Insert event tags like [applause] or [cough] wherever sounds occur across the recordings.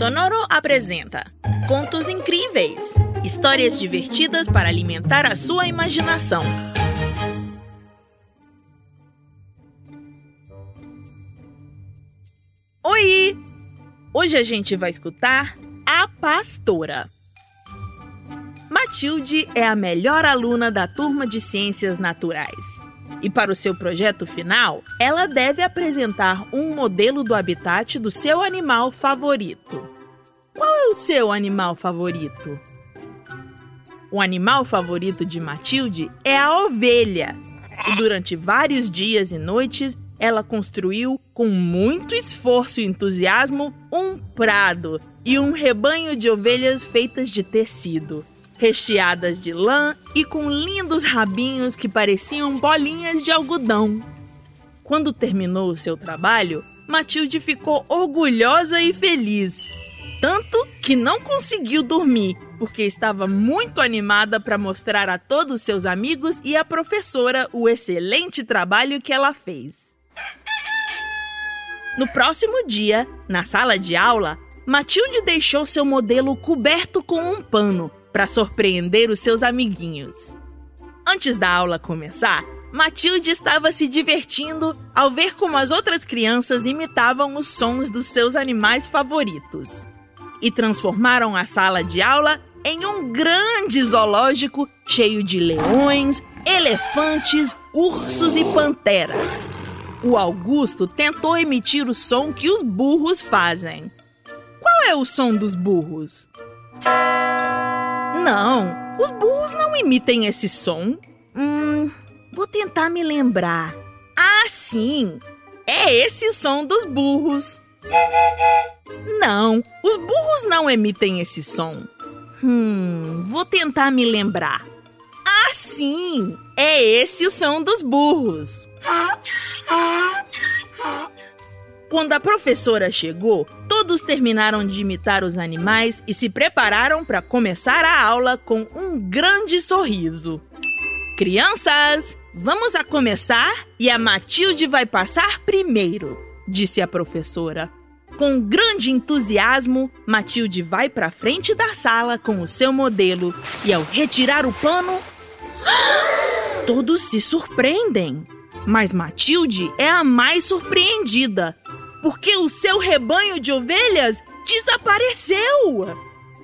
Sonoro apresenta Contos Incríveis histórias divertidas para alimentar a sua imaginação. Oi! Hoje a gente vai escutar A Pastora. Matilde é a melhor aluna da turma de Ciências Naturais. E para o seu projeto final, ela deve apresentar um modelo do habitat do seu animal favorito. Qual é o seu animal favorito? O animal favorito de Matilde é a ovelha. E durante vários dias e noites, ela construiu, com muito esforço e entusiasmo, um prado e um rebanho de ovelhas feitas de tecido recheadas de lã e com lindos rabinhos que pareciam bolinhas de algodão. Quando terminou o seu trabalho, Matilde ficou orgulhosa e feliz. Tanto que não conseguiu dormir, porque estava muito animada para mostrar a todos seus amigos e a professora o excelente trabalho que ela fez. No próximo dia, na sala de aula, Matilde deixou seu modelo coberto com um pano para surpreender os seus amiguinhos. Antes da aula começar, Matilde estava se divertindo ao ver como as outras crianças imitavam os sons dos seus animais favoritos. E transformaram a sala de aula em um grande zoológico cheio de leões, elefantes, ursos e panteras. O Augusto tentou emitir o som que os burros fazem. Qual é o som dos burros? Não, os burros não emitem esse som. Hum, vou tentar me lembrar. Ah, sim! É esse o som dos burros. Não, os burros não emitem esse som. Hum, vou tentar me lembrar. Ah, sim! É esse o som dos burros. Quando a professora chegou, todos terminaram de imitar os animais e se prepararam para começar a aula com um grande sorriso. Crianças, vamos a começar e a Matilde vai passar primeiro, disse a professora. Com grande entusiasmo, Matilde vai para frente da sala com o seu modelo e, ao retirar o pano, [gasps] todos se surpreendem. Mas Matilde é a mais surpreendida porque o seu rebanho de ovelhas desapareceu.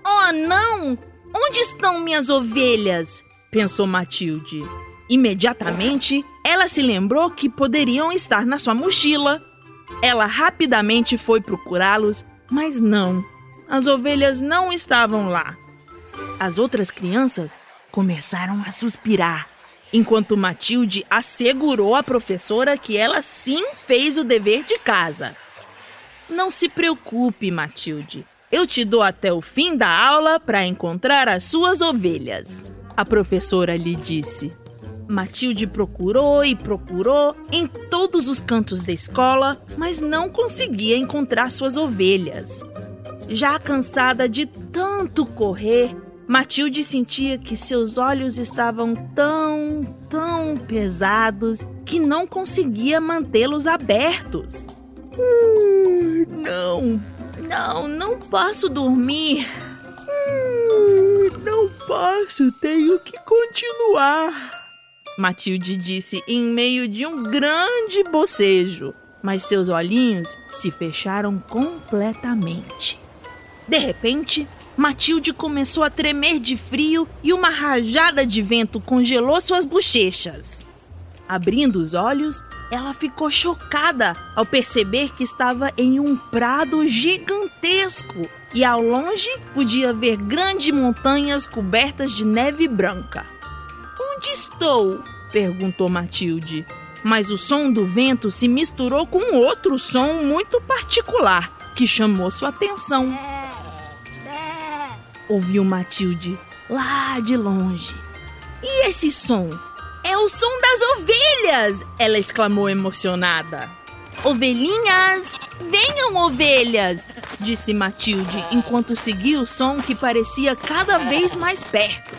Oh, não! Onde estão minhas ovelhas? pensou Matilde. Imediatamente, ela se lembrou que poderiam estar na sua mochila. Ela rapidamente foi procurá-los, mas não. As ovelhas não estavam lá. As outras crianças começaram a suspirar, enquanto Matilde assegurou à professora que ela sim fez o dever de casa. Não se preocupe, Matilde. Eu te dou até o fim da aula para encontrar as suas ovelhas. A professora lhe disse. Matilde procurou e procurou em todos os cantos da escola, mas não conseguia encontrar suas ovelhas. Já cansada de tanto correr, Matilde sentia que seus olhos estavam tão, tão pesados que não conseguia mantê-los abertos. Hum, não, não, não posso dormir. Hum, não posso, tenho que continuar. Matilde disse em meio de um grande bocejo, mas seus olhinhos se fecharam completamente. De repente, Matilde começou a tremer de frio e uma rajada de vento congelou suas bochechas. Abrindo os olhos, ela ficou chocada ao perceber que estava em um prado gigantesco e ao longe podia ver grandes montanhas cobertas de neve branca. Onde estou? perguntou Matilde. Mas o som do vento se misturou com outro som muito particular que chamou sua atenção. Ouviu Matilde lá de longe. E esse som? É o som das ovelhas! Ela exclamou emocionada. Ovelhinhas! Venham, ovelhas! disse Matilde enquanto seguia o som que parecia cada vez mais perto.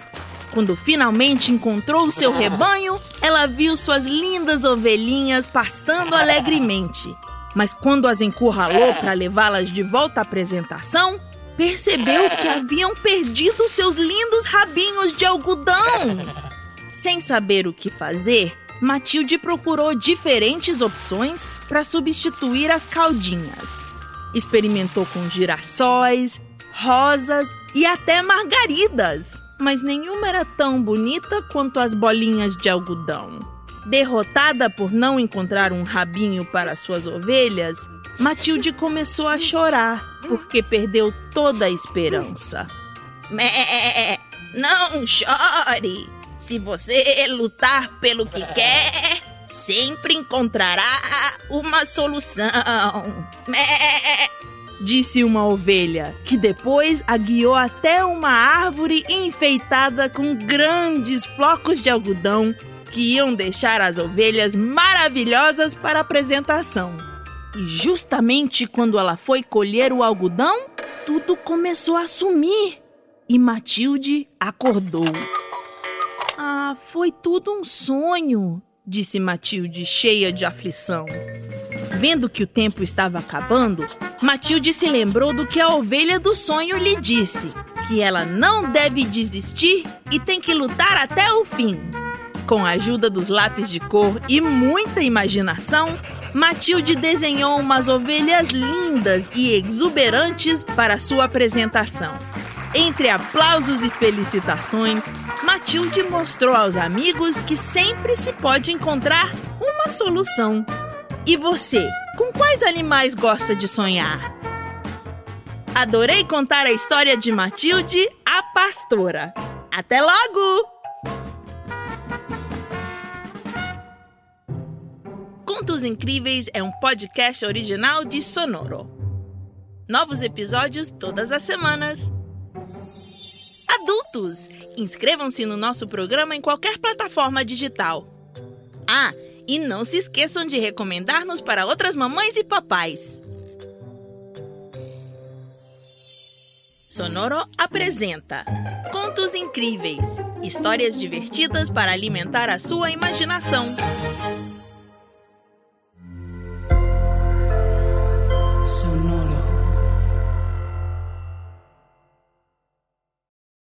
Quando finalmente encontrou o seu rebanho, ela viu suas lindas ovelhinhas pastando alegremente. Mas quando as encurralou para levá-las de volta à apresentação, percebeu que haviam perdido seus lindos rabinhos de algodão. Sem saber o que fazer, Matilde procurou diferentes opções para substituir as caldinhas. Experimentou com girassóis, rosas e até margaridas, mas nenhuma era tão bonita quanto as bolinhas de algodão. Derrotada por não encontrar um rabinho para suas ovelhas, Matilde começou a chorar porque perdeu toda a esperança. Mé, não chore! Se você lutar pelo que quer, sempre encontrará uma solução. Mé, disse uma ovelha, que depois a guiou até uma árvore enfeitada com grandes flocos de algodão que iam deixar as ovelhas maravilhosas para a apresentação. E justamente quando ela foi colher o algodão, tudo começou a sumir e Matilde acordou. Foi tudo um sonho, disse Matilde, cheia de aflição. Vendo que o tempo estava acabando, Matilde se lembrou do que a ovelha do sonho lhe disse: que ela não deve desistir e tem que lutar até o fim. Com a ajuda dos lápis de cor e muita imaginação, Matilde desenhou umas ovelhas lindas e exuberantes para sua apresentação. Entre aplausos e felicitações, Matilde mostrou aos amigos que sempre se pode encontrar uma solução. E você, com quais animais gosta de sonhar? Adorei contar a história de Matilde, a pastora. Até logo! Contos Incríveis é um podcast original de Sonoro. Novos episódios todas as semanas. Adultos, inscrevam-se no nosso programa em qualquer plataforma digital. Ah, e não se esqueçam de recomendar-nos para outras mamães e papais. Sonoro apresenta Contos Incríveis histórias divertidas para alimentar a sua imaginação.